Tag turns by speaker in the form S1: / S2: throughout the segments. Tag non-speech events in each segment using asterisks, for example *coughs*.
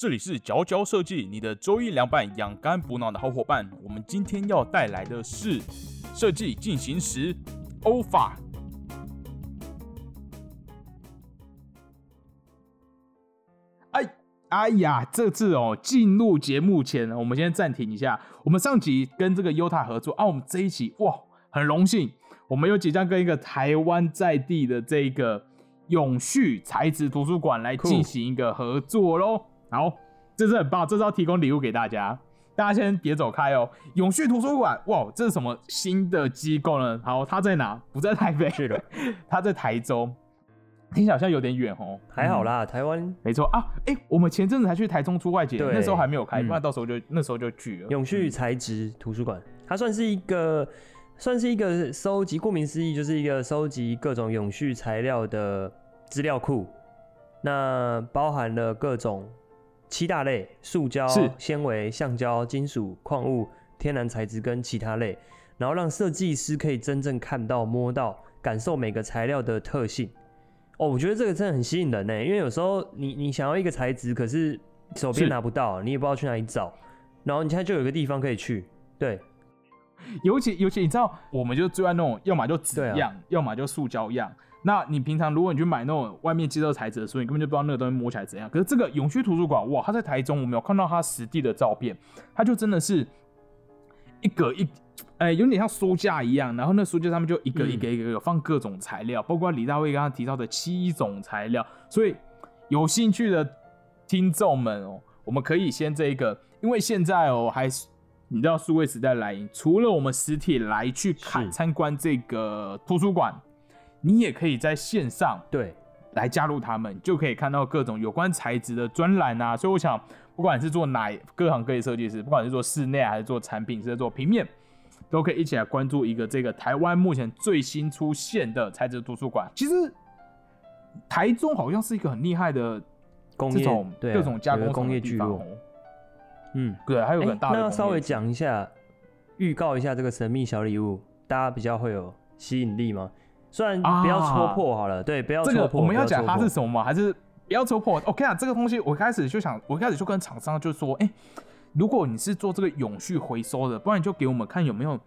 S1: 这里是佼佼设计，你的周一凉拌养肝补脑的好伙伴。我们今天要带来的是设计进行时欧法。哎哎呀，这次哦，进入节目前，我们先暂停一下。我们上集跟这个优塔合作啊，我们这一期哇，很荣幸，我们又即将跟一个台湾在地的这个永续材质图书馆来进行一个合作喽。好，这是很棒，这是要提供礼物给大家。大家先别走开哦。永续图书馆，哇，这是什么新的机构呢？好，它在哪？不在台北，
S2: 是的，*laughs*
S1: 它在台中。听起来好像有点远哦。
S2: 还好啦，台湾
S1: 没错啊。哎，我们前阵子才去台中出外景，
S2: 对
S1: 那时候还没有开，
S2: 嗯
S1: 那到时候就那时候就去了。
S2: 永续材质图书馆，它算是一个算是一个收集，顾名思义就是一个收集各种永续材料的资料库。那包含了各种七大类：塑胶
S1: 是、
S2: 纤维、橡胶、金属、矿物、天然材质跟其他类，然后让设计师可以真正看到、摸到、感受每个材料的特性。哦，我觉得这个真的很吸引人呢，因为有时候你你想要一个材质，可是手边拿不到，你也不知道去哪里找，然后你现在就有一个地方可以去，对，
S1: 尤其尤其你知道，我们就最爱那种，要么就纸样，要么就塑胶样。那你平常如果你去买那种外面接受材质的书，你根本就不知道那个东西摸起来怎样。可是这个永续图书馆，哇，它在台中，我没有看到它实地的照片，它就真的是一格一，哎、有点像书架一样。然后那书架上面就一个一个一个放各种材料，包括李大卫刚刚提到的七种材料。所以有兴趣的听众们哦，我们可以先这一个，因为现在哦还是你知道数位时代来临，除了我们实体来去看参观这个图书馆，你也可以在线上
S2: 对，
S1: 来加入他们，就可以看到各种有关材质的专栏啊。所以我想，不管是做哪各行各业设计师，不管是做室内还是做产品，是做平面，都可以一起来关注一个这个台湾目前最新出现的材质图书馆。其实台中好像是一个很厉害的
S2: 工业对啊
S1: 各种加工
S2: 工业聚落嗯，
S1: 对，还有个大的、
S2: 那要稍微，讲一下，预告一下这个神秘小礼物，大家比较会有吸引力吗？虽然不要戳破好了，对，不要
S1: 这个我们要讲它是什么吗？还是不要戳破？OK 啊，这个东西我开始就想，我一开始就跟厂商就说，哎、如果你是做这个永续回收的，不然你就给我们看有没有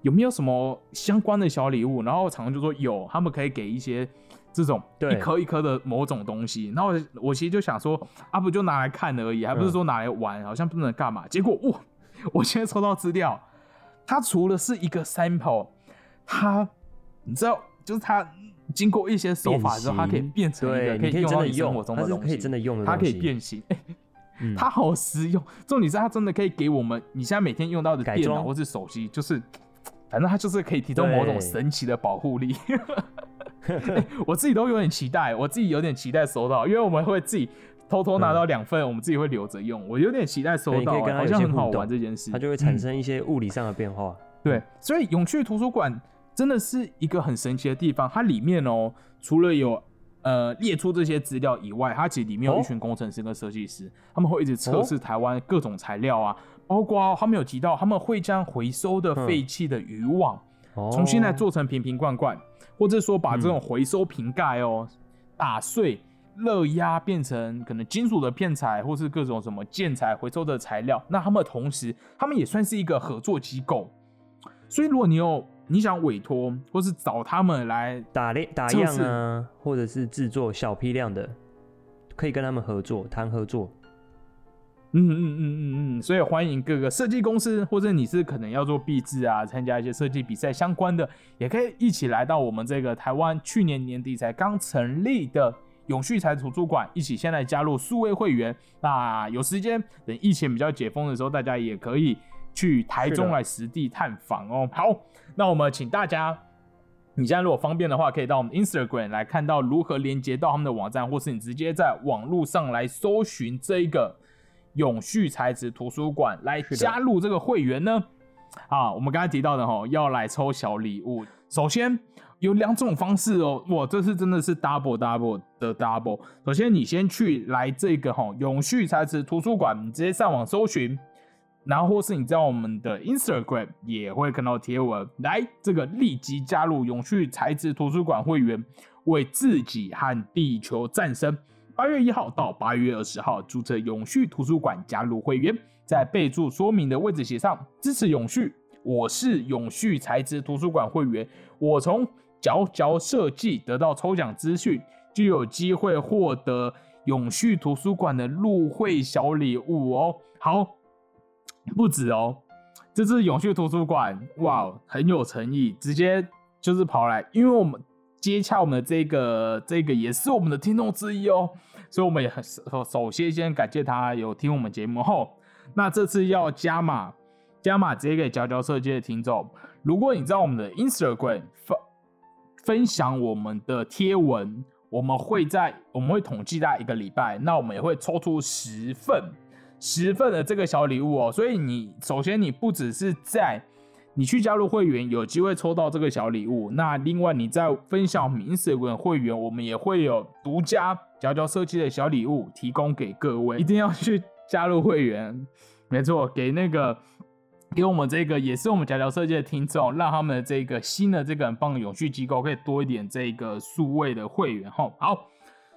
S1: 有没有什么相关的小礼物。然后厂商就说有，他们可以给一些这种
S2: 对
S1: 一颗一颗的某种东西。然后我我其实就想说，啊，不就拿来看而已，还不是说拿来玩，好像不能干嘛。结果哇，我现在抽到资料，它除了是一个 sample，它你知道，就是它经过一些手法之后，它可以变成一个，可
S2: 以
S1: 用
S2: 的用，
S1: 活中的东西，
S2: 它是可以真的用的
S1: 它可以，变形，
S2: 嗯
S1: 它好实用。重点是它真的可以给我们你现在每天用到的电脑或是手机，就是反正它就是可以提供某种神奇的保护力。欸我自己都有点期待，我自己有点期待收到，因为我们会自己偷偷拿到两份，我们自己会留着用。我有点期待收到、好像很好玩这件事，
S2: 它就会产
S1: 嗯
S2: 生一些物理上的变化。
S1: 对，所以永续图书馆真的是一个很神奇的地方。它里面哦，除了有呃列出这些资料以外，它其实里面有一
S2: 哦
S1: 群工程师跟设计师，他们会一直测试台湾各种材料啊，包括他们有提到他们会将回收的废弃的渔网
S2: 哦，
S1: 重新来做成瓶瓶罐罐，或者说把这
S2: 嗯
S1: 种回收瓶盖哦打碎。热压变成可能金属的片材，或是各种什么建材回收的材料。那他们同时，他们也算是一个合作机构。所以，如果你有你想委托，或是找他们来，
S2: 打猎打样啊，或者是制作小批量的，可以跟他们合作谈合作。
S1: 嗯嗯嗯嗯嗯，所以欢迎各个设计公司，或者你是可能要做壁纸啊，参加一些设计比赛相关的，也可以一起来到我们这个台湾去年年底才刚成立的永续材图书馆，一起现在加入数位会员。那有时间，等疫情比较解封的时候，大家也可以去台中来实地探访哦。好，那我们请大家。你现在如果方便的话，可以到我们 Instagram 来看到如何连接到他们的网站，或是你直接在网络上来搜寻这一个永续材质图书馆来加入这个会员呢？啊，我们刚才提到的哈，要来抽小礼物。首先有两种方式哦，哇，这次真的是 double double 的 double。首先，你先去来这个哈永续材质图书馆，你直接上网搜寻，然后或是你在我们的 Instagram 也会看到贴文，来这个立即加入永续材质图书馆会员，为自己和地球战胜。八月一号到八月二十号注册永续图书馆加入会员，在备注说明的位置写上支持永续，我是永续材质图书馆会员，我从佼佼设计得到抽奖资讯，就有机会获得永续图书馆的入会小礼物哦。好，不止哦，这次永续图书馆哇很有诚意，直接就是跑来，因为我们。接洽我们的这个这个也是我们的听众之一哦，所以我们也很首首先先感谢他有听我们节目后，那这次要加码加码直接给佼佼设计的听众，如果你在我们的 Instagram 分分享我们的贴文，我们会在我们会统计在一个礼拜，那我们也会抽出十份十份的这个小礼物哦，所以你首先你不只是在你去加入会员，有机会抽到这个小礼物。那另外，你在分享名字的会员，我们也会有独家佼佼设计的小礼物提供给各位。一定要去 *laughs* 加入会员，没错，给那个给我们这个也是我们佼佼设计的听众，让他们的这个新的这个很棒的永续机构可以多一点这个数位的会员。哈，好，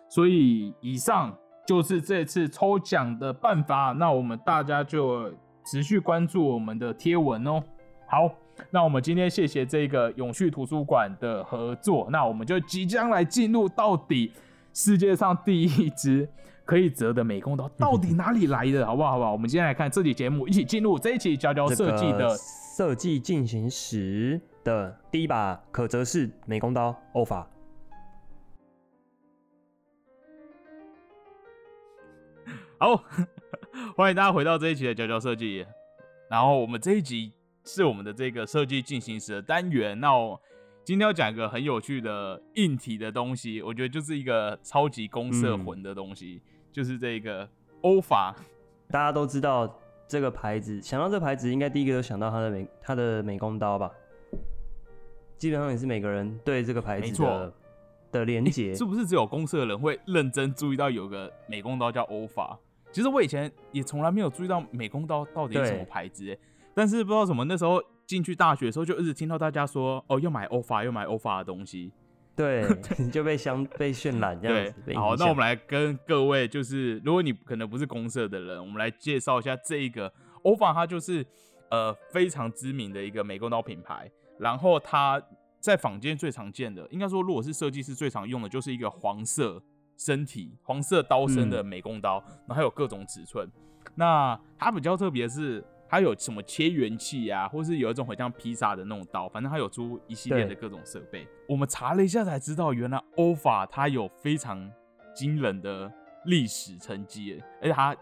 S1: 所以以上就是这次抽奖的办法。那我们大家就持续关注我们的贴文哦。好，那我们今天谢谢这个永续图书馆的合作，那我们就即将来进入到底世界上第一支可以折的美工刀到底哪里来的，好不好？好不好？我们今天来看这期节目，一起进入这一期佼佼设计的
S2: 设计进行时的第一把可折式美工刀欧法。
S1: 好，*laughs* 欢迎大家回到这一期的佼佼设计，然后我们这一集。是我们的这个设计进行时的单元。那我今天要讲一个很有趣的硬体的东西，我觉得就是一个超级公社魂的东西，就是这个欧法。
S2: 大家都知道这个牌子，想到这牌子，应该第一个都想到它的美它的美工刀吧？基本上也是每个人对这个牌子的的连接。
S1: 是不是只有公社的人会认真注意到有个美工刀叫欧法？其实我以前也从来没有注意到美工刀到底是什么牌子。但是不知道什么，那时候进去大学的时候，就一直听到大家说，哦，要买欧法，要买欧法的东西，
S2: 对，*laughs* 你就被相被渲染这样子。
S1: 好，那我们来跟各位，就是如果你可能不是公社的人，我们来介绍一下这一个欧法，它就是呃非常知名的一个美工刀品牌。然后它在坊间最常见的，应该说如果是设计师最常用的，就是一个黄色身体、黄色刀身的美工刀，然后还有各种尺寸。那它比较特别的是。它有什么切元器啊，或是有一种很像披萨的那种刀，反正它有出一系列的各种设备。我们查了一下才知道，原来欧法它有非常惊人的历史成绩，而且它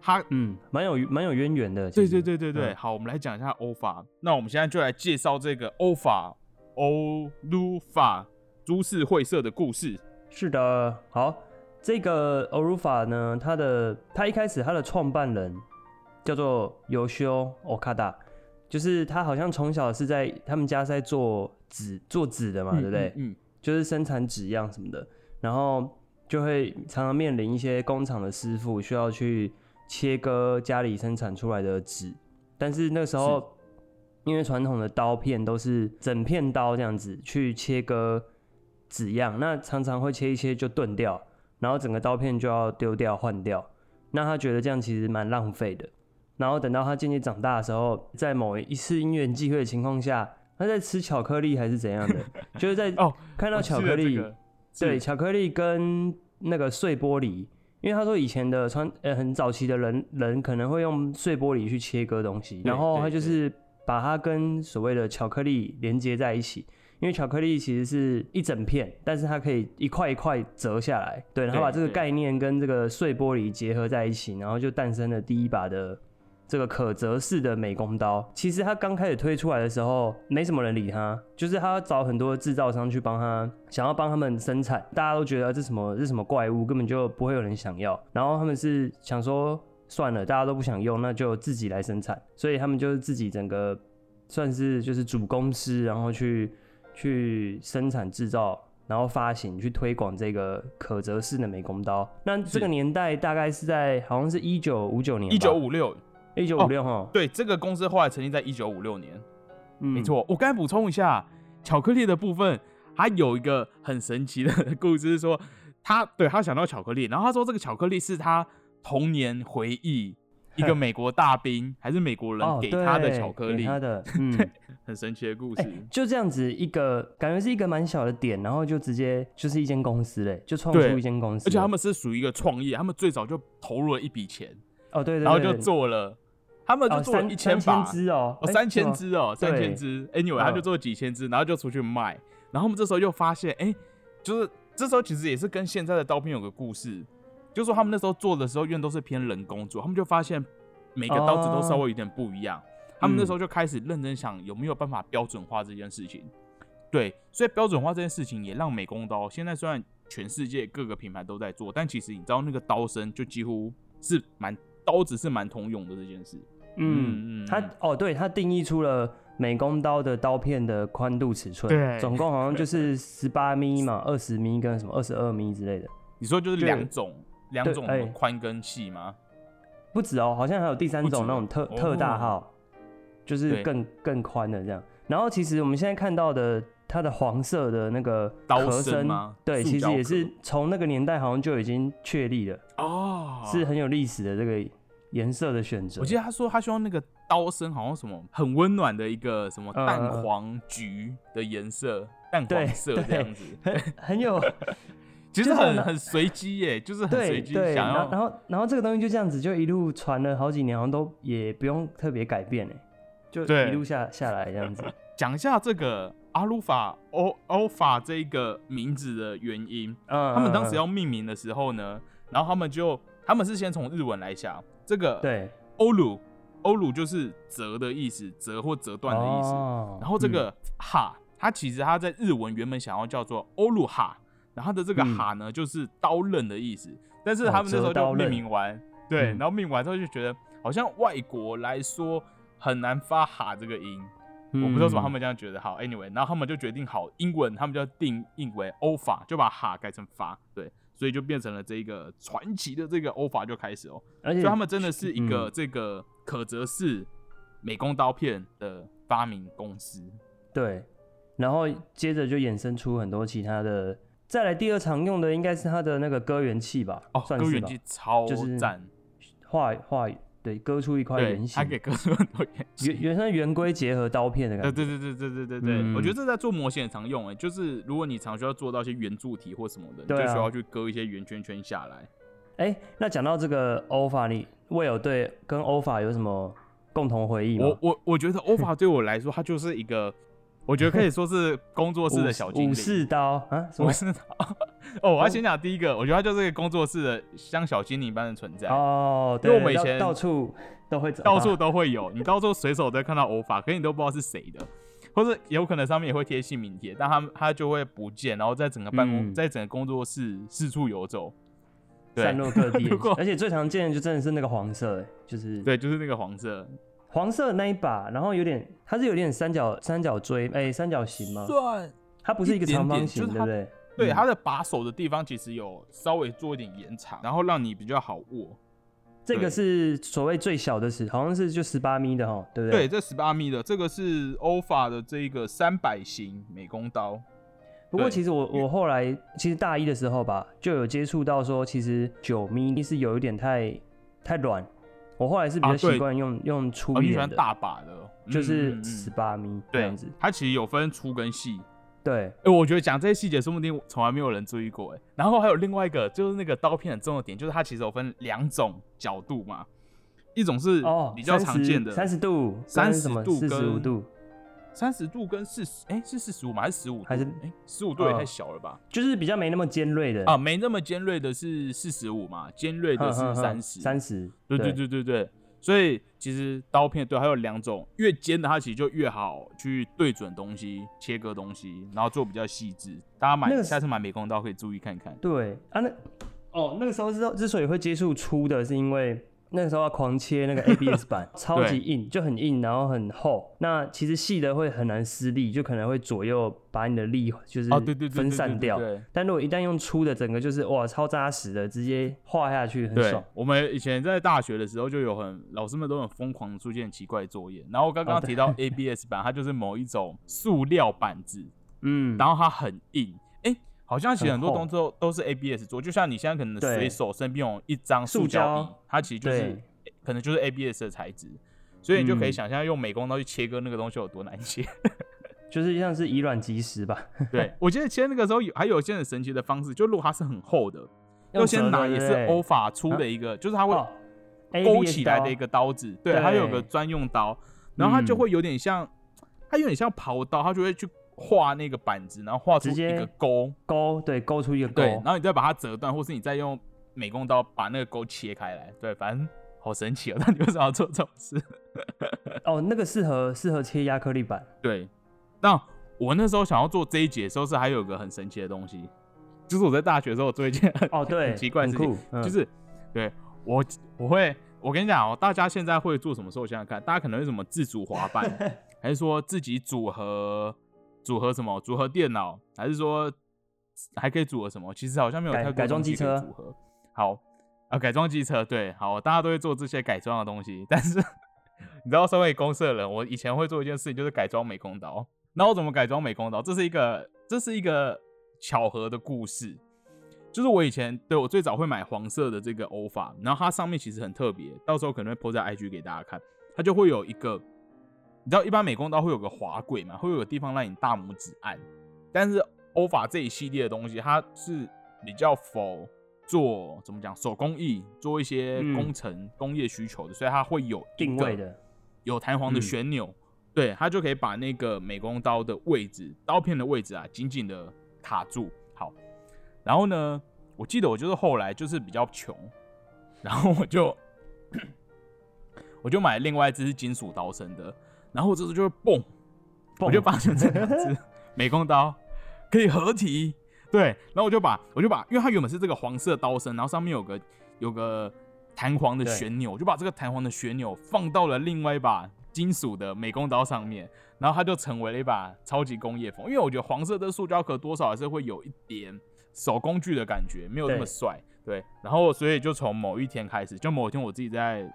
S1: 它
S2: 嗯蛮有蛮有渊源的。
S1: 对对对对对，好，我们来讲一下欧法。那我们现在就来介绍这个欧法欧鲁法株式会社的故事。
S2: 是的，好，这个欧鲁法呢，他的他一开始他的创办人。叫做尤修奥卡达，就是他好像从小是在他们家在做纸做纸的嘛，对不对？嗯，就是生产纸样什么的，然后就会常常面临一些工厂的师傅需要去切割家里生产出来的纸，但是那时候因为传统的刀片都是整片刀这样子去切割纸样，那常常会切一切就钝掉，然后整个刀片就要丢掉换掉，那他觉得这样其实蛮浪费的。然后等到他渐渐长大的时候，在某一次因缘际会的情况下，他在吃巧克力还是怎样的，*laughs* 就是在哦看到巧克力，对巧克力跟那个碎玻璃，因为他说以前的穿呃很早期的人人可能会用碎玻璃去切割东西，然后他就是把它跟所谓的巧克力连接在一起，因为巧克力其实是一整片，但是它可以一块一块折下来，对，然后把这个概念跟这个碎玻璃结合在一起，然后就诞生了第一把的。这个可折式的美工刀，其实它刚开始推出来的时候，没什么人理它，就是他找很多制造商去帮他，想要帮他们生产，大家都觉得这什么这什么怪物，根本就不会有人想要。然后他们是想说，算了，大家都不想用，那就自己来生产。所以他们就是自己整个算是就是主公司，然后去去生产制造，然后发行去推广这个可折式的美工刀。那这个年代大概是在好像是一九五九年，
S1: 一九五六。
S2: 一九五六哈，
S1: 对，这个公司后来成立在一九五六年，嗯没错。我刚才补充一下，巧克力的部分，它有一个很神奇的故事，是说他对他想到巧克力，然后他说这个巧克力是他童年回忆一个美国大兵还是美国人
S2: 哦，
S1: 给他的巧克力，
S2: 给他的，嗯，
S1: 很神奇的故
S2: 哎、
S1: 事。
S2: 就这样子一个感觉是一个蛮小的点，然后就直接就是一间公司嘞，就创出一间公司，
S1: 而且他们是属于一个创业，他们最早就投入了一笔钱，
S2: 哦对对对，
S1: 然后就做了，他们就
S2: 哦
S1: 做了一千把，
S2: 只哦，
S1: 三千只哦，三千只，anyway，他就
S2: 嗯
S1: 做了几千只，然后就出去卖，然后我们这时候又发现，哎、就是这时候其实也是跟现在的刀片有个故事，就是说他们那时候做的时候，因为都是偏人工做，他们就发现每个刀子都稍微有点不一样，他们那时候就开始认真想有没有办法标准化这件事情，对，所以标准化这件事情也让美工刀现在虽然全世界各个品牌都在做，但其实你知道那个刀身就几乎是蛮刀子是蛮通用的这件事，
S2: 嗯，
S1: 嗯
S2: 它哦，对，它定义出了美工刀的刀片的宽度尺寸，
S1: 对
S2: 总共好像就 *laughs* 是十八米嘛，二十米跟什么二十二米之类的，
S1: 你说就是两种两种宽跟细吗？
S2: 不止哦，好像还有第三种那种特
S1: 哦。
S2: 特大号，就是更更宽的这样。然后其实我们现在看到的它的黄色的那个
S1: 刀
S2: 壳身
S1: 身吗？
S2: 对，其实也是
S1: 壳。
S2: 从那个年代好像就已经确立了，
S1: 哦，
S2: 是很有历史的这个颜色的选择。
S1: 我记得他说他希望那个刀身好像什么很温暖的一个什么
S2: 嗯
S1: 淡
S2: 嗯嗯
S1: 黄橘的颜色，淡
S2: 对
S1: 黄色这样子，
S2: 很很有
S1: 其实
S2: 很
S1: 很很随机耶，就是很随机想要
S2: 然后然后然后这个东西就这样子就一路传了好几年，好像都也不用特别改变哎，就一路下下来这样子。*laughs*
S1: 讲一下这个阿鲁法欧欧法这个名字的原因。
S2: 嗯，
S1: 他们当时
S2: 嗯
S1: 要命名的时候呢，然后他们就他们是先从日文来想，这个
S2: 对
S1: 欧鲁欧鲁就是折的意思，折或折断的意思。
S2: 哦
S1: 然后这个哈，它其实它在日文原本想要叫做欧鲁哈，然后它的这个
S2: 嗯
S1: 哈呢，就是刀刃的意思。但是
S2: 哦
S1: 他们那时候就命名完，对，
S2: 嗯
S1: 然后命名完之后就觉得好像外国来说很难发哈这个音，我不知道为什么他
S2: 嗯
S1: 们这样觉得。好，anyway，然后他们就决定好英文，他们就要定义为欧法，就把哈改成发，对，所以就变成了这一个传奇的这个欧法就开始哦。
S2: 而且
S1: 所以他们真的是一个
S2: 嗯
S1: 这个可折式美工刀片的发明公司。
S2: 对，然后接着就衍生出很多其他的。再来第二常用的应该是它的那个割圆器吧，
S1: 哦，
S2: 算
S1: 割圆器，超
S2: 就是
S1: 赞，
S2: 画画对，割出一块
S1: 对
S2: 圆，
S1: 它
S2: 形，
S1: 可以割出很多圆形。
S2: 圆圆像圆规结合刀片的感觉。
S1: 对对对对对对对，
S2: 嗯
S1: 我觉得这在做模型也常用诶，就是如果你常需要做到一些圆柱体或什么的，你就需要去割一些圆圈圈下来。
S2: 哎、那讲到这个欧法，你未有对跟欧法有什么共同回忆吗？
S1: 我我我觉得欧法对我来说，它就是一个，我觉得可以说是工作室的小精灵武。
S2: 士刀啊？
S1: 武士刀 *laughs* 哦，我要先讲第一个，我觉得他就是一个工作室的像小精灵般的存在。
S2: 哦，
S1: 因为
S2: 对
S1: 我们以前
S2: 到处都会找到，
S1: 到处都会有，你到处随手都会看到欧法，可是你都不知道是谁的，或者有可能上面也会贴姓名贴，但他他就会不见，然后在整个办公，
S2: 嗯
S1: 在整个工作室四处游走。
S2: 散落各地，*laughs* 而且最常见的就真的是那个黄色，哎，就是
S1: 对，就是那个黄色，
S2: 黄色的那一把，然后有点，它是有点三角三角锥，哎、三角形吗？
S1: 算
S2: 它不是一个长方形，对不对？
S1: 对，
S2: 嗯
S1: 它的把手的地方其实有稍微做一点延长，然后让你比较好握。
S2: 这个是所谓最小的尺，好像是就十八米的哈，对不
S1: 对，
S2: 对？
S1: 这十八米的这个是欧法的这个三百型美工刀。
S2: 不过其实我我后来其实大一的时候吧，就有接触到说，其实九米是有一点太太软，我后来是比较习惯用、用粗
S1: 哦，你喜欢
S2: 一点的，
S1: 大把的，
S2: 就是十八米这
S1: 对
S2: 样子。
S1: 它其实有分粗跟细。
S2: 对，
S1: 哎、我觉得讲这些细节，说不定从来没有人注意过哎。然后还有另外一个，就是那个刀片很重的点，就是它其实有分两种角度嘛，一种是
S2: 哦，
S1: 比较常见的
S2: 三十度、三十
S1: 度
S2: 四十五
S1: 跟
S2: 度，
S1: 三十度跟四十，哎，是四十五吗？还是十五？
S2: 还是
S1: 哎，十五度也
S2: 嗯
S1: 太小了吧？
S2: 就是比较没那么尖锐的
S1: 啊，没那么尖锐的是四十五嘛，尖锐的是三十。
S2: 三十，
S1: 对对对对对，所以其实刀片对还有两种，越尖的它其实就越好去对准东西、切割东西，然后做比较细致。大家买、
S2: 那个
S1: 下次买美工刀可以注意看看。
S2: 对啊，那哦，那个时候之之所以会接触粗的，是因为那个时候要狂切那个 ABS 板，*laughs* 超级硬，就很硬，然后很厚。那其实细的会很难施力，就可能会左右把你的力就是
S1: 哦，对对对对
S2: 分散掉。
S1: 对
S2: 但如果一旦用粗的，整个就是哇超扎实的，直接画下去很爽。，
S1: 我们以前在大学的时候就有很老师们都很疯狂地出现奇怪作业。然后刚刚
S2: 哦对
S1: 提到 ABS 板，它就是某一种塑料板子，*laughs*
S2: 嗯，
S1: 然后它很硬。哎、好像其实很多东西都都是 ABS 做，就像你现在可能随手身边有一张塑
S2: 塑
S1: 胶
S2: 胶
S1: 椅，它其实就是可能就是 ABS 的材质，所以你就可以
S2: 嗯。
S1: 想象用美工刀去切割那个东西有多难切。*laughs*
S2: 就是像是以卵击石吧，*laughs*
S1: 对我记得切那个时候有还有一些很神奇的方式，就如果它是很厚的，
S2: 用
S1: 要先拿也是欧法出的一个，就是它会
S2: 哦
S1: 勾起来的一个刀子，对，它有个专用刀，然后它就
S2: 嗯。
S1: 会有点像，它有点像刨刀，它就会去画那个板子，然后画出一个钩，
S2: 勾，对，勾出一个勾
S1: 对，，然后你再把它折断，或是你再用美工刀把那个勾切开来，对，反正好神奇哦！*laughs* 那你为什么要做这种事？
S2: 哦，那个适合适合切亚克力板，
S1: 对，那我那时候想要做这一节的时候，是还有一个很神奇的东西，就是我在大学的时候做一件很
S2: 哦，对，
S1: 很奇怪的事情就是对我我会我跟你讲哦，大家现在会做什么事？我想想看，大家可能会什么自主滑板，*laughs* 还是说自己组合组合什么组合电脑，还是说还可以组合什么？其实好像没有太多
S2: 改改装机车
S1: 组合。好啊，改装机车对，好，大家都会做这些改装的东西，但是你知道，身为公社人，我以前会做一件事情，就是改装美工刀。那我怎么改装美工刀？这是一个这是一个巧合的故事。就是我以前对我最早会买黄色的这个欧法，然后它上面其实很特别，到时候可能会 po 在 IG 给大家看。它就会有一个，你知道一般美工刀会有个滑轨嘛，会有个地方让你大拇指按，但是欧法这一系列的东西，它是比较否做怎么讲手工艺，做一些
S2: 嗯
S1: 工程、工业需求的，所以它会有
S2: 定位的，
S1: 有弹簧的
S2: 嗯
S1: 旋钮，对，它就可以把那个美工刀的位置、刀片的位置啊，紧紧的卡住。好，然后呢，我记得我就是后来就是比较穷，然后我就 *coughs* 我就买另外一支是金属刀身的，然后这次就是嘣，我就发现这两只 *laughs* 美工刀可以合体，对，然后我就把我就把，因为它原本是这个黄色刀身，然后上面有个有个弹簧的旋钮，我就把这个弹簧的旋钮放到了另外一把金属的美工刀上面，然后它就成为了一把超级工业风。因为我觉得黄色的塑胶壳多少还是会有一点手工具的感觉，没有那么
S2: 对
S1: 帅。对，然后所以就从某一天开始，就某一天我自己在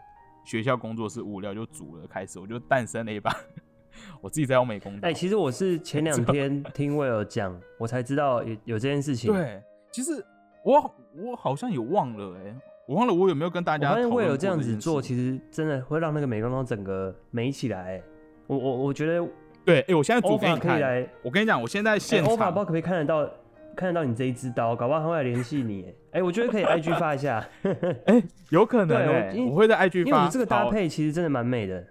S1: 学校工作室无聊就煮了开始，我就诞生了一把 *laughs* 我自己在用美工作。
S2: 哎、其实我是前两 *laughs* 天听威尔讲，我才知道有有这件事情。，
S1: 对，其实我我好像也忘了哎、我忘了我有没有跟大家
S2: 发现威尔这样子做，其实真的会让那个美工刀整个美起来、哎我我我觉得
S1: 对，哎、我现在煮
S2: 欧法
S1: 给你看。
S2: 可以来，
S1: 我跟你讲，我现在
S2: 哎
S1: 现场
S2: 欧法不知道可不可以看得到看得到你这一支刀，搞不好他会来联系你。哎 *laughs* 哎、我觉得可以 IG 发一下，*laughs* 哎
S1: 有可能
S2: 对我
S1: 会在 IG 发。
S2: 因为你这个搭配其实真的蛮美的。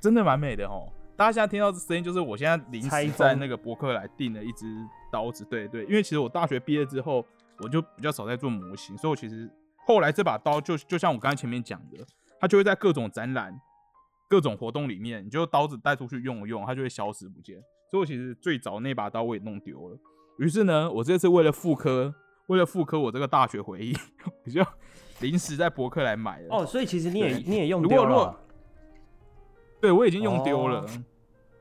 S1: 真的蛮美的哦。大家现在听到这声音，就是我现在临时在那个博客来订了一支刀子。对对，因为其实我大学毕业之后，我就比较少在做模型，所以我其实后来这把刀就就像我刚才前面讲的，它就会在各种展览、各种活动里面，你就刀子带出去用一用，它就会消失不见。所以我其实最早那把刀我也弄丢了。于是呢，我这次为了复刻，为了复刻我这个大学回忆，*laughs* 我就临时在博客来买了。
S2: 哦，所以其实你也你也用
S1: 如果如果
S2: 丢了啊。
S1: 对，我已经用丢了。
S2: 哦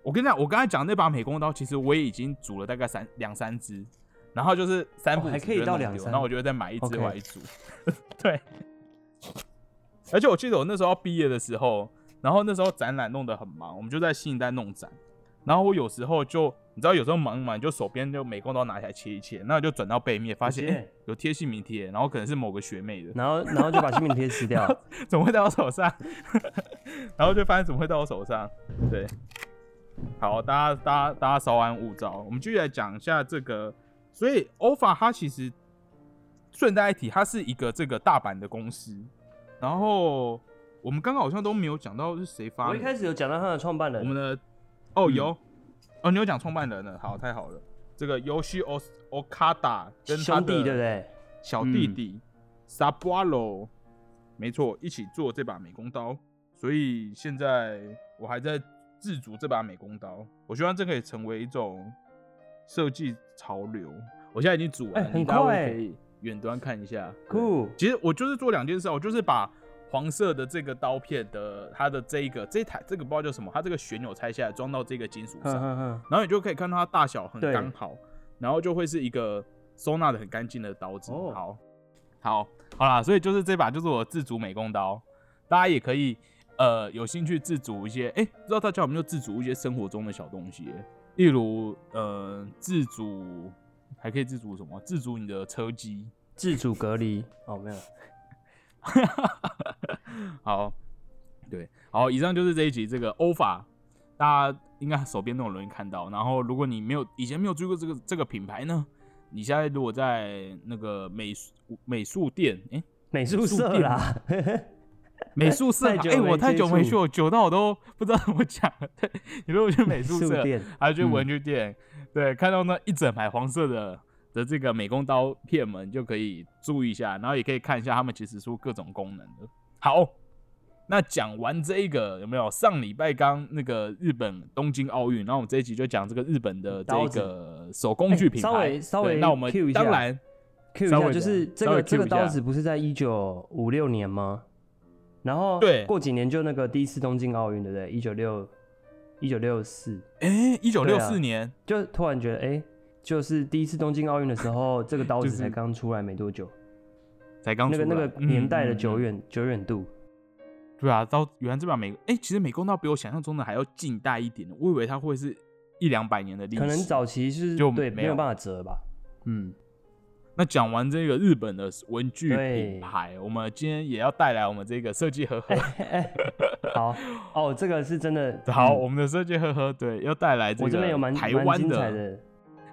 S1: 我跟你讲，我刚才讲那把美工刀，其实我也已经煮了大概三两三支，然后就是三步、
S2: 哦还可以到两三
S1: 然后我就会再买一只
S2: OK
S1: 回来煮。*laughs* 对，而且我记得我那时候要毕业的时候，然后那时候展览弄得很忙，我们就在新一代弄展，然后我有时候就你知道，有时候忙一忙，就手边就美工刀拿起来切一切，那我就转到背面，发现有贴姓名贴，然后可能是某个学妹的，
S2: 然 *laughs* 后然后就把姓名贴撕掉。*laughs*
S1: 怎么会在我手上？*laughs* 然后就发现怎么会在我手上？对，好，大家大家大家稍安勿躁，我们继续来讲一下这个。所以欧法它其实顺带一提，它是一个这个大阪的公司。然后我们刚刚好像都没有讲到是谁发明。
S2: 我一开始有讲到他的创办人，
S1: 我们的哦
S2: 嗯
S1: 有、哦，你有讲创办人了，好，太好了。这个游戏 O Okada 跟他
S2: 兄弟
S1: 的
S2: 对不对？
S1: 小弟弟 Sabuaro，、没错，一起做这把美工刀。所以现在我还在自主这把美工刀，我希望这可以成为一种设计潮流。我现在已经煮完了，
S2: 哎很
S1: 可以远端看一下。对
S2: 酷，
S1: 其实我就是做两件事啊，我就是把黄色的这个刀片的它的这一个这一台这个不知道叫什么，它这个旋钮拆下来装到这个金属上，然后你就可以看到它大小很刚好，然后就会是一个收纳的很干净的刀子。
S2: 哦
S1: 好，好，好啦，所以就是这把就是我自主美工刀，大家也可以呃有兴趣自主一些，哎、不知道大家有没有自主一些生活中的小东西，例如呃自主还可以自主什么？自主你的车机。
S2: 自主隔离哦，没有。*laughs* *laughs*
S1: 好，对，好，以上就是这一集这个欧法，大家应该手边都有容易看到。然后，如果你没有以前没有追过这个这个品牌呢，你现在如果在那个美术美术店，哎，
S2: 美术社啦，*laughs*
S1: 美术社，哎，我太久没去，我久到我都不知道怎么讲了。*laughs* 对，你如果去美术社，还有去文具店，对，看到那一整排黄色的。的这个美工刀片们就可以注意一下，然后也可以看一下他们其实出各种功能的。好，那讲完这一个有没有？上礼拜刚那个日本东京奥运，然后我们这一集就讲这个日本的这个手工具品牌。
S2: 稍微稍微，
S1: 那我们当然
S2: Q 一下，就是这个这个刀子不是在一九五六年吗？然后
S1: 对，
S2: 过几年就那个第一次东京奥运，对不对？一九六一九六四，
S1: 哎，一九六四年，
S2: 就突然觉得哎。就是第一次东京奥运的时候，这个刀子才刚出来没多久，
S1: 才刚
S2: 那个那个年代的久远久远度。
S1: 对啊，到原来这把美哎，其实美工刀比我想象中的还要近代一点，我以为它会是一两百年的历史。
S2: 可能早期是
S1: 就
S2: 对
S1: 没
S2: 有办法折吧。
S1: 嗯，那讲完这个日本的文具品牌，我们今天也要带来我们这个设计盒盒。*laughs* *laughs*
S2: 好哦，这个是真的
S1: 好，我们的设计盒盒对，要带来这个台湾
S2: 的。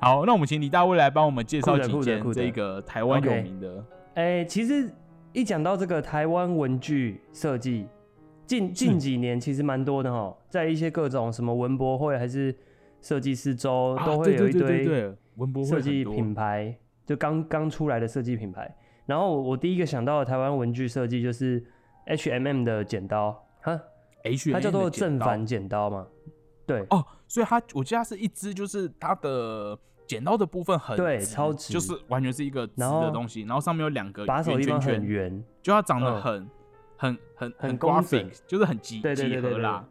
S1: 好，那我们请李大卫来帮我们介绍几件这个台湾有名的。
S2: 哎，其实一讲到这个台湾文具设计，近近几年其实蛮多的哈，在一些各种什么文博会还是设计师周，都会有一堆
S1: 文博
S2: 设计品牌，就刚刚出来的设计品牌。然后我第一个想到的台湾文具设计就是 H M M 的剪刀哈
S1: ，H
S2: 它叫做正反剪刀嘛。对
S1: 哦，所以它我记得它是一支，就是它的剪刀的部分很
S2: 对，超直，
S1: 就是完全是一个直的东西，然后上面有两个
S2: 把手地
S1: 方
S2: 很圆，
S1: 就它长得很很很很 graphic，就是很集几何啦。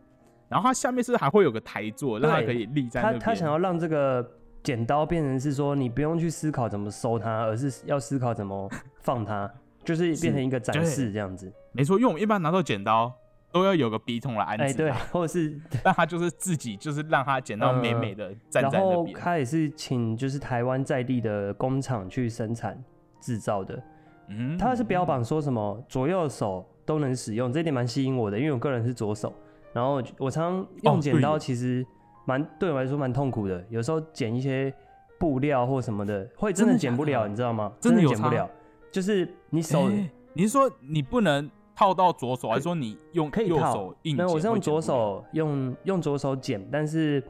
S1: 然后它下面是还会有个台座，让它可以立在那边。
S2: 他他想要让这个剪刀变成是说，你不用去思考怎么收它，而是要思考怎么放它，就是变成一个展示这样子。
S1: 没错，因为我们一般拿到剪刀。都要有个笔筒来安置，
S2: 对，或者是，
S1: 但他就是自己就是让他剪到美美的站在那边。
S2: 他也是请就是台湾在地的工厂去生产制造的，嗯，他是标榜说什么左右手都能使用，这一点蛮吸引我的，因为我个人是左手，然后我常用剪刀，其实蛮对我来说蛮痛苦的，有时候剪一些布料或什么的，会真的剪不了，你知道吗？
S1: 真的
S2: 剪不了，就是你手，
S1: 你是说你不能？套到左手，还是说你用右手硬剪？
S2: 我是用左手，用用左手剪，但是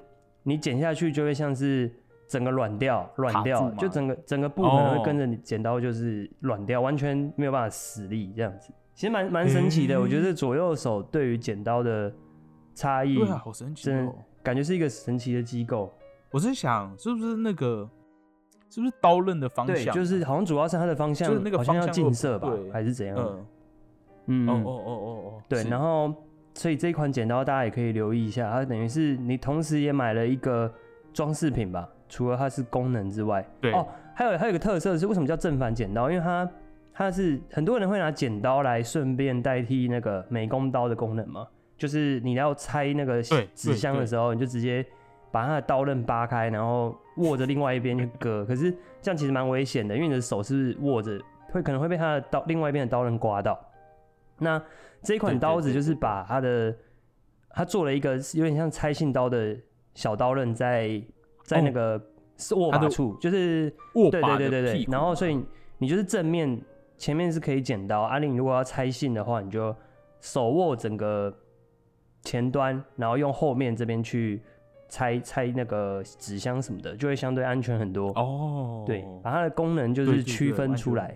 S2: 你剪下去就会像是整个软掉，软掉，就整个整个布可能会跟着你剪刀就是软掉，完全没有办法使力这样子。其实蛮蛮神奇的，我觉得左右手对于剪刀的差异，
S1: 对啊，好神奇，
S2: 真的感觉是一个神奇的机构。
S1: 我是想，是不是那个，是不是刀刃的方向？对，
S2: 就是好像主要是它的方向，
S1: 就是那个
S2: 方向要近色吧，还是怎样？
S1: 嗯哦哦哦哦哦，
S2: 对，然后所以这一款剪刀大家也可以留意一下，它等于是你同时也买了一个装饰品吧，除了它是功能之外，
S1: 对。
S2: 哦，还有还有一个特色是为什么叫正反剪刀？因为它它是很多人会拿剪刀来顺便代替那个美工刀的功能嘛，就是你要拆那个纸箱的时候，你就直接把它的刀刃扒开，然后握着另外一边去割，*laughs* 可是这样其实蛮危险的，因为你的手是握着，会可能会被它的刀另外一边的刀刃刮到。那这一款刀子就是把它的，它做了一个有点像拆信刀的小刀刃，在在那个握把处，就是
S1: 握
S2: 把对对对对，然后所以你就是正面前面是可以剪刀，阿玲如果要拆信的话，你就手握整个前端，然后用后面这边去拆拆那个纸箱什么的，就会相对安全很多哦。对，把它的功能就是区分出来。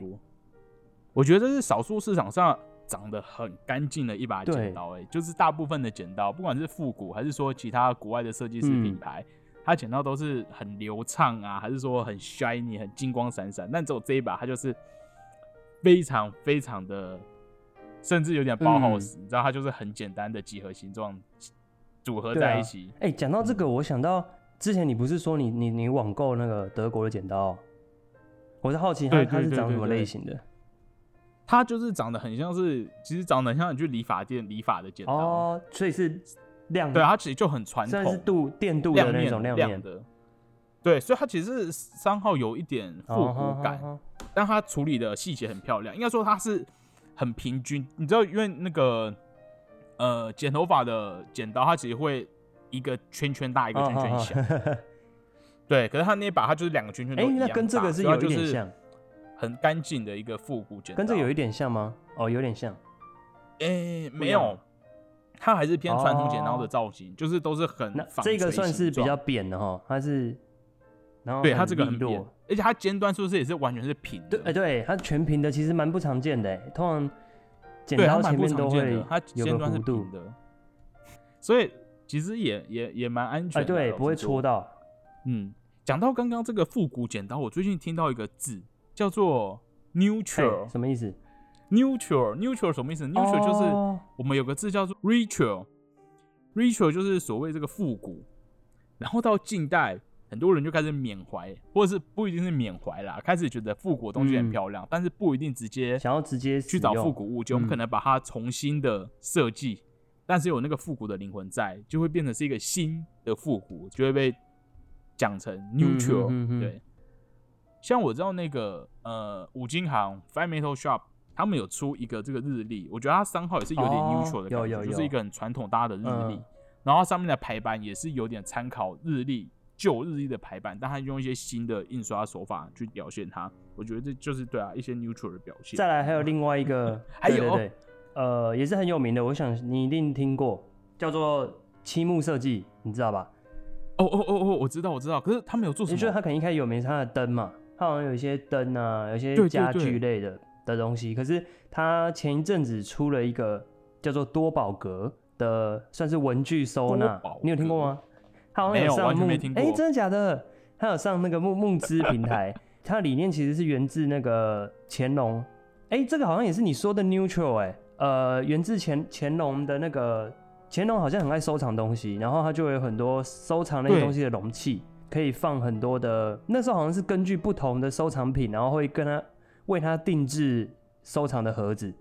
S1: 我觉得这是少数市场上。长得很干净的一把剪刀，哎，就是大部分的剪刀，不管是复古还是说其他国外的设计师品牌，它剪刀都是很流畅啊，还是说很 shiny、很金光闪闪。但只有这一把，它就是非常非常的，甚至有点包好死，你知道，它就是很简单的几何形状组合在一起。
S2: 哎，讲到这个，我想到之前你不是说你你你网购那个德国的剪刀，我是好奇它它是长什么类型的。
S1: 它就是长得很像是，其实长得很像你去理发店理发的剪刀
S2: 哦，所以是亮
S1: 对，它其实就很传统，
S2: 是镀电镀的那种亮面
S1: 的，对，所以它其实三号有一点复古感，
S2: 哦
S1: 但它处理的细节很漂亮。应该说它是很平均，你知道，因为那个呃剪头发的剪刀，它其实会一个圈圈大，一个圈圈小。
S2: 哦
S1: 对，可是它那一把它就是两个圈圈都
S2: 哎、
S1: 一样大。
S2: 那跟这个是有一点像，
S1: 很干净的一个复古剪刀。
S2: 跟这有一点像吗？哦，有点像。
S1: 诶、没有，它还是偏传统剪刀的造型，就是都是很
S2: 这个算是比较扁的哈，它是，然后
S1: 对它这个很扁，而且它尖端是不是也是完全是平的？
S2: 对，哎、对，它全平的其实蛮不常见的，哎通常剪刀前面都会
S1: 它尖端是平，的，所以其实也也也蛮安全。
S2: 对，不会戳。到。
S1: 嗯，讲到刚刚这个复古剪刀，我最近听到一个字叫做 neutral。
S2: 什么意思
S1: ？Neutral neutral 什么意思？neutral 就是
S2: 哦。
S1: 我们有个字叫做 ritual，ritual 就是所谓这个复古，然后到近代，很多人就开始缅怀，或者是不一定是缅怀啦，开始觉得复古的东西很
S2: 嗯。
S1: 漂亮，但是不一定直接
S2: 想要直接
S1: 去找复古物件，我们可
S2: 嗯
S1: 能把它重新的设计，但是有那个复古的灵魂在，就会变成是一个新的复古，就会被讲成 neutral、
S2: 嗯
S1: 对，像我知道那个呃五金行 Fine Metal Shop，他们有出一个这个日历，我觉得它三号也是有点
S2: 哦
S1: neutral 的感觉，
S2: 有有有
S1: 就是一个很传统大家的日历，
S2: 嗯
S1: 然后它上面的排版也是有点参考日历旧日历的排版，但它用一些新的印刷手法去表现它，我觉得这就是对啊一些 neutral 的表现。
S2: 再来还有另外一个，*laughs*
S1: 还有
S2: 对对对，呃，也是很有名的，我想你一定听过，叫做漆木设计，你知道吧？
S1: 哦哦哦哦，我知道我知道，可是他们有做什么？
S2: 你觉得他可能一开始有名是它的灯嘛，它好像有一些灯啊，有一些家具类的的东西。可是它前一阵子出了一个叫做多宝格的，算是文具收纳，你有听过吗？它好像
S1: 有
S2: 上募
S1: 完全没听过
S2: 哎、真的假的？它有上那个募募资平台，*laughs* 它的理念其实是源自那个乾隆。哎、这个好像也是你说的 neutral 哎、呃，源自乾乾隆的那个乾隆好像很爱收藏东西，然后他就有很多收藏那些
S1: 对
S2: 东西的容器，可以放很多的。那时候好像是根据不同的收藏品，然后会跟他为他定制收藏的盒子。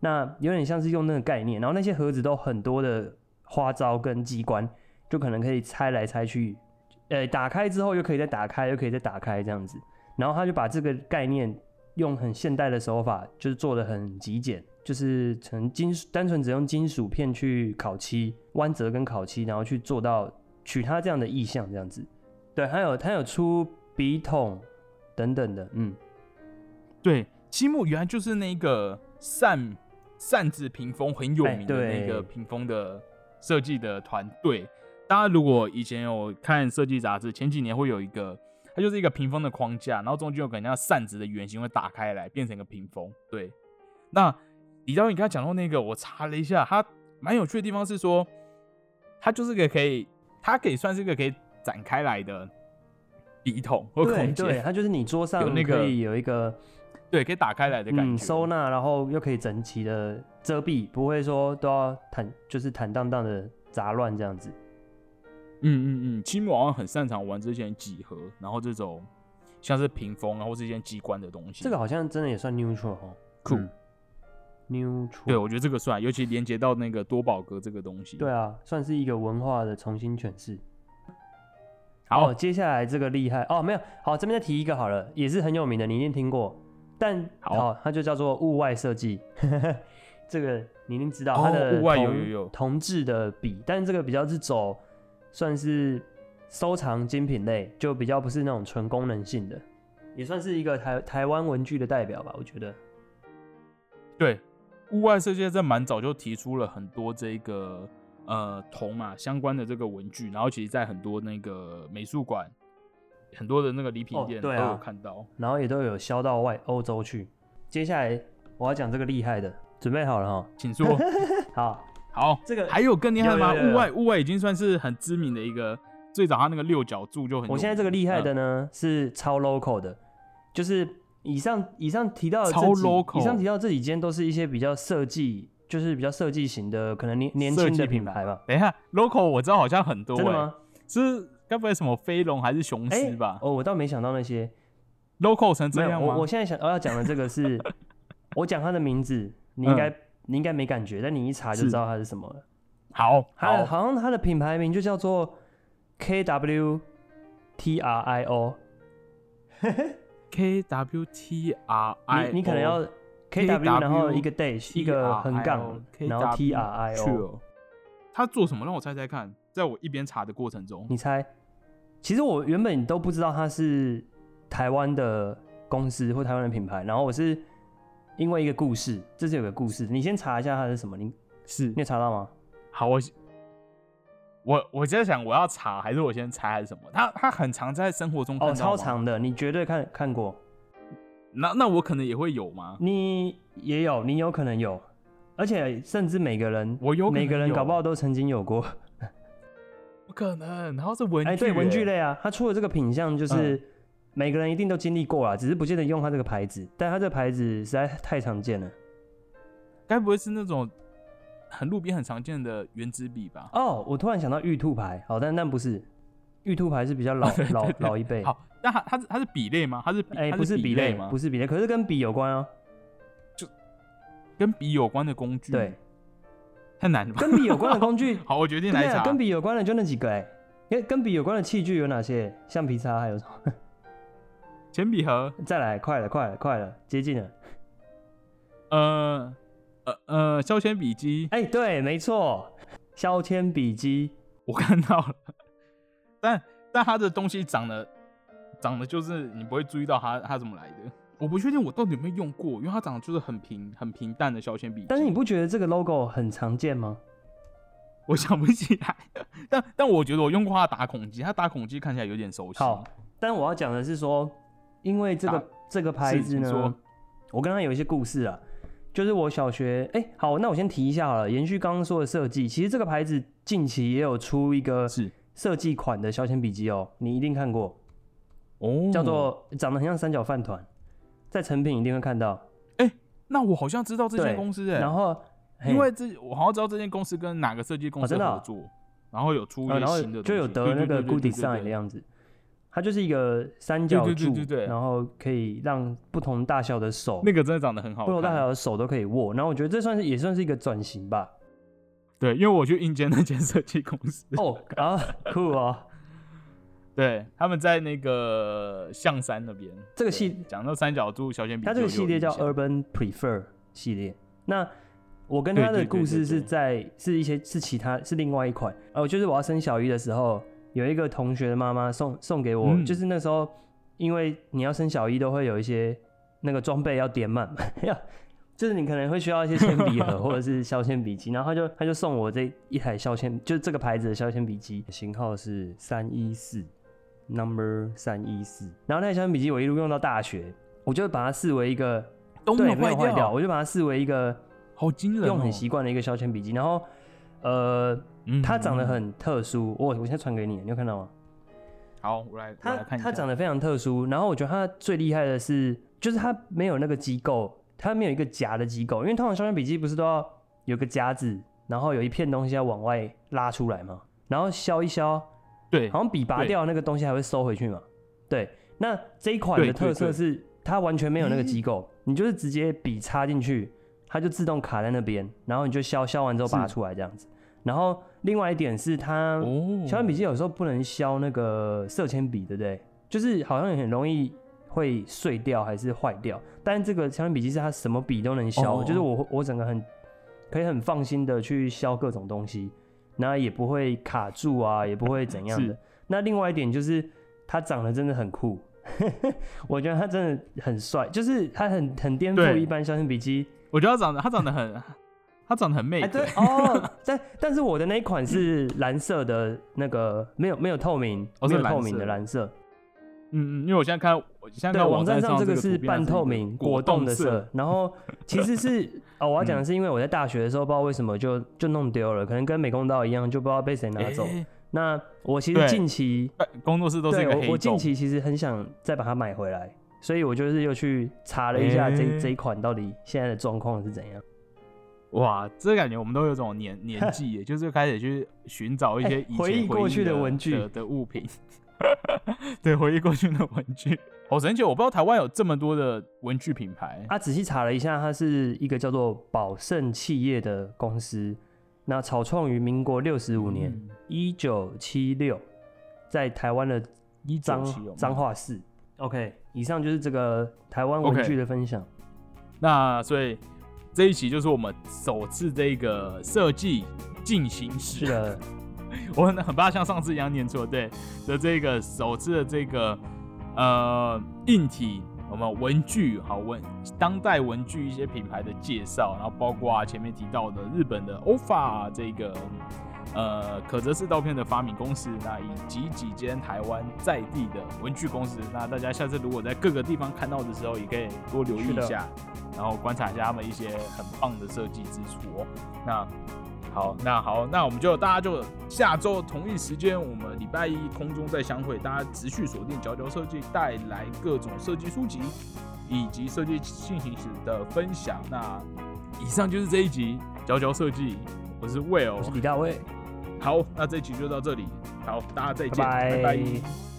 S2: 那有点像是用那个概念，然后那些盒子都很多的花招跟机关，就可能可以拆来拆去，呃，打开之后又可以再打开，又可以再打开这样子。然后他就把这个概念用很现代的手法，就是做的很极简，就是从金属单纯只用金属片去烤漆、弯折跟烤漆，然后去做到取它这样的意象这样子。对，还有他有出笔筒等等的，嗯，
S1: 对，积木原来就是那个扇扇子屏风很有
S2: 哎
S1: 名的那个屏风的设计的团队。大家如果以前有看设计杂志，前几年会有一个，它就是一个屏风的框架，然后中间有个很像扇子的圆形会打开来变成一个屏风。对，那李导演刚才讲到那个，我查了一下，它蛮有趣的地方是说，它就是个可以，它可以算是一个可以展开来的笔筒或
S2: 对它就是你桌上
S1: 有那个
S2: 可以有一个
S1: 对，可以打开来的感觉。
S2: 嗯收纳，然后又可以整齐的遮蔽，不会说都要坦就是坦荡荡的杂乱这样子。
S1: 嗯嗯嗯，积木好像很擅长玩这些几何，然后这种像是屏风啊，或是一些机关的东西。
S2: 这个好像真的也算 neutral 哦，
S1: 酷
S2: 嗯 neutral，
S1: 对，我觉得这个算，尤其连接到那个多宝格这个东西。
S2: 对，啊，算是一个文化的重新诠释。
S1: 好。
S2: 哦，接下来这个厉害哦，没有，好，这边再提一个好了，也是很有名的，你一定听过，但
S1: 好。
S2: 它就叫做物外设计，*laughs* 这个你一定知道，
S1: 哦
S2: 它的
S1: 物外有
S2: 铜
S1: 有有。
S2: 铜制的笔，但这个比较是走算是收藏精品类，就比较不是那种纯功能性的，也算是一个台台湾文具的代表吧，我觉得。
S1: 对，物外设计在蛮早就提出了很多这个呃铜嘛相关的这个文具，然后其实在很多那个美术馆、很多的那个礼品
S2: 哦
S1: 店都有看到。
S2: 然后也都有销到外欧洲去。接下来我要讲这个厉害的，准备好了哈。
S1: 请说。*laughs*
S2: 好，
S1: 好，
S2: 这个
S1: 还有更厉害的吗？
S2: 有有有有
S1: 屋外屋外已经算是很知名的一个，最早它那个六角柱就很。
S2: 我现在这个厉害的
S1: 嗯
S2: 呢、是超 local 的，就是以上以上提到的
S1: 超
S2: 这几
S1: local
S2: 以上提到这几间都是一些比较设计，就是比较设计型的，可能年年轻的
S1: 品
S2: 品牌吧。
S1: 等一下，local 我知道好像很多、欸，
S2: 真的？吗？
S1: 是该不会什么飞龙还是雄
S2: 哎、
S1: 狮吧、
S2: 哦，我倒没想到那些。
S1: local 成这样？
S2: 我我现在想我要讲的这个是，*laughs* 我讲它的名字，你应该、
S1: 嗯
S2: 你应该没感觉，但你一查就知道它是什么了。
S1: 好好
S2: 好像它的品牌名就叫做 KW T R I
S1: O，K W T R I，
S2: 你你可能要 K W，然后一个 dash，一个横杠，然后 T R I O。
S1: 他做什么？让我猜猜看，在我一边查的过程中，
S2: 你猜？其实我原本都不知道他是台湾的公司或台湾的品牌，然后我是因为一个故事，这是有个故事，你先查一下它是什么，你
S1: 是
S2: 你有查到吗？
S1: 好，我我我在想我要查还是我先猜还是什么？他他很常在生活中看
S2: 哦，超长的，你绝对看看过，
S1: 那那我可能也会有吗？
S2: 你也有，你有可能有，而且甚至每个人，
S1: 我有
S2: 每个人搞不好都曾经有过。*laughs*
S1: 不可能，然后是文具、*laughs*
S2: 哎，对，文具
S1: 类，
S2: 啊，它出的这个品相就是、
S1: 嗯
S2: 每个人一定都经历过啦，只是不见得用它这个牌子，但它这个牌子实在太常见了。
S1: 该不会是那种很路边很常见的圆珠笔吧？
S2: 哦，我突然想到玉兔牌，好，但但不是，玉兔牌是比较老 *laughs* 老老一辈。，
S1: 好，那它它是它是笔类吗？它是笔
S2: 哎、
S1: 它
S2: 不是笔类，
S1: 笔吗？
S2: 不是笔类，可是跟笔有关哦。
S1: 就跟笔有关的工具，
S2: 对，，
S1: 太难了吧？
S2: 跟笔有关的工具，*laughs*
S1: 好，我决定来查。
S2: 跟笔有关的就那几个哎、跟跟笔有关的器具有哪些？橡皮擦还有什么？*laughs*
S1: 铅笔盒，
S2: 再来，快了，快了，快了，接近了。
S1: 呃呃呃，削铅笔机，
S2: 哎、对，没错，削铅笔机。
S1: 我看到了，*laughs* 但但它的东西长得长得就是你不会注意到它它怎么来的。我不确定我到底有没有用过，因为它长得就是很平很平淡的削铅笔。
S2: 但是你不觉得这个 logo 很常见吗？*laughs*
S1: 我想不起来，但但我觉得我用过它的打孔机，它打孔机看起来有点熟悉。
S2: 好，但我要讲的是说，因为这个这个牌子呢，我跟他有一些故事啊。就是我小学，哎、好，那我先提一下好了。延续刚刚说的设计，其实这个牌子近期也有出一个
S1: 是
S2: 设计款的削铅笔机哦，你一定看过，
S1: 哦，
S2: 叫做长得很像三角饭团，在成品一定会看到。
S1: 那我好像知道这
S2: 对
S1: 间公司哎、
S2: 然后，嘿
S1: 因为这我好像知道这间公司跟哪个设计公司合作，然后有出一
S2: 呃然后
S1: 些新的
S2: 就有得那个 Good Design 的样子。它就是一个三角
S1: 对
S2: 柱，
S1: 对对对对
S2: 然后可以让不同大小的手，
S1: 那个真的长得很好
S2: 不同大。小的手都可以握。然后我觉得这算是也算是一个转型吧。
S1: 对，因为我去应征那间设计公司，
S2: 哦啊，酷哦！
S1: 对，他们在那个象山那边。
S2: 这个系
S1: 讲到三角柱小铅笔，
S2: 它这个系列叫 Urban Prefer 系列。那我跟他的故事是在是一些是其他是另外一款哦，就是我要生小一的时候，有一个同学的妈妈送送给我，
S1: 嗯
S2: 就是那时候因为你要生小一都会有一些那个装备要点满，*laughs* 要就是你可能会需要一些铅笔盒或者是削铅笔机，然后他就他就送我这一台削铅，就是这个牌子的削铅笔机，型号是三一四，number 三一四，然后那台削铅笔机我一路用到大学，我就把它视为一个
S1: 都
S2: 对没有坏
S1: 坏
S2: 掉，我就把它视为一个
S1: 好惊人、哦，
S2: 用很习惯的一个削铅笔机，然后呃，
S1: 嗯
S2: 它长得很特殊，我我现在传给你，你有看到吗？
S1: 好，我来我
S2: 它
S1: 来看一下。
S2: 它长得非常特殊，然后我觉得它最厉害的是，就是它没有那个机构，它没有一个夹的机构，因为通常削铅笔机不是都要有个夹子，然后有一片东西要往外拉出来嘛，然后削一削，
S1: 对
S2: 好像笔拔掉那个东西还会收回去嘛。对，那这一款的特色是它完全没有那个机构，你就是直接笔插进去，它就自动卡在那边，然后你就削削完之后拔出来这样子。然后另外一点是它
S1: 哦，
S2: 削铅笔记有时候不能削那个色铅笔，对不对？就是好像很容易会碎掉还是坏掉。但是这个削铅笔记是它什么笔都能削，
S1: 哦
S2: 就是我我整个很可以很放心的去削各种东西，然后也不会卡住啊，也不会怎样的。那另外一点就是他长得真的很酷，*laughs* 我觉得他真的很帅，就是他很很颠覆一般肖申笔记。
S1: 我觉得他长得他长得很，他长得很媚
S2: 哎，对哦，但但是我的那一款是蓝色的，那个没有没有透明，
S1: 哦
S2: 没有透明的蓝色。
S1: 嗯嗯，因为我现在看我现在
S2: 对，
S1: 看
S2: 网站
S1: 上
S2: 这个是半透明果冻的
S1: 色，
S2: 然后其实是 *laughs* 哦，我要讲的是，因为我在大学的时候不知道为什么就就弄丢了，可能跟美工刀一样，就不知道被谁拿走。
S1: 哎
S2: 那我其实近期
S1: 工作室都是一
S2: 对我
S1: 个黑洞。
S2: 我近期其实很想再把它买回来，所以我就是又去查了一下这、
S1: 哎
S2: 这一款到底现在的状况是怎样。
S1: 哇，这感觉我们都有种年年纪耶，*laughs* 就是开始去寻找一些
S2: 哎
S1: 以前
S2: 回忆过去的
S1: 的
S2: 文具
S1: 的的物品，*laughs* 对，回忆过去的文具。好神奇，我不知道台湾有这么多的文具品牌。
S2: 啊，仔细查了一下，它是一个叫做宝盛企业的公司，那草创于民国六十五年
S1: 嗯
S2: 一九七六，在台湾的
S1: 一张
S2: 彰
S1: 七哦，
S2: 彰化市。OK，以上就是这个台湾文具的分享。
S1: 那所以这一期就是我们首次这个设计进行
S2: 是
S1: 时，
S2: 的，*laughs*
S1: 我很很怕像上次一样念错，对的这个首次的这个呃硬体，我们文具好文当代文具一些品牌的介绍，然后包括、啊、前面提到的日本的 OFA 这个呃可折式刀片的发明公司，那以及几间台湾在地的文具公司，那大家下次如果在各个地方看到的时候，也可以多留意一下，然后观察一下他们一些很棒的设计之处哦。那好，那好，那我们就大家就下周同一时间，我们礼拜一空中再相会，大家持续锁定佼佼设计带来各种设计书籍以及设计进行时的分享。那以上就是这一集佼佼设计，我是
S2: 我
S1: Will，
S2: 是李大卫，
S1: 好，那这一集就到这里，好，大家再见，
S2: 拜
S1: 拜。拜
S2: 拜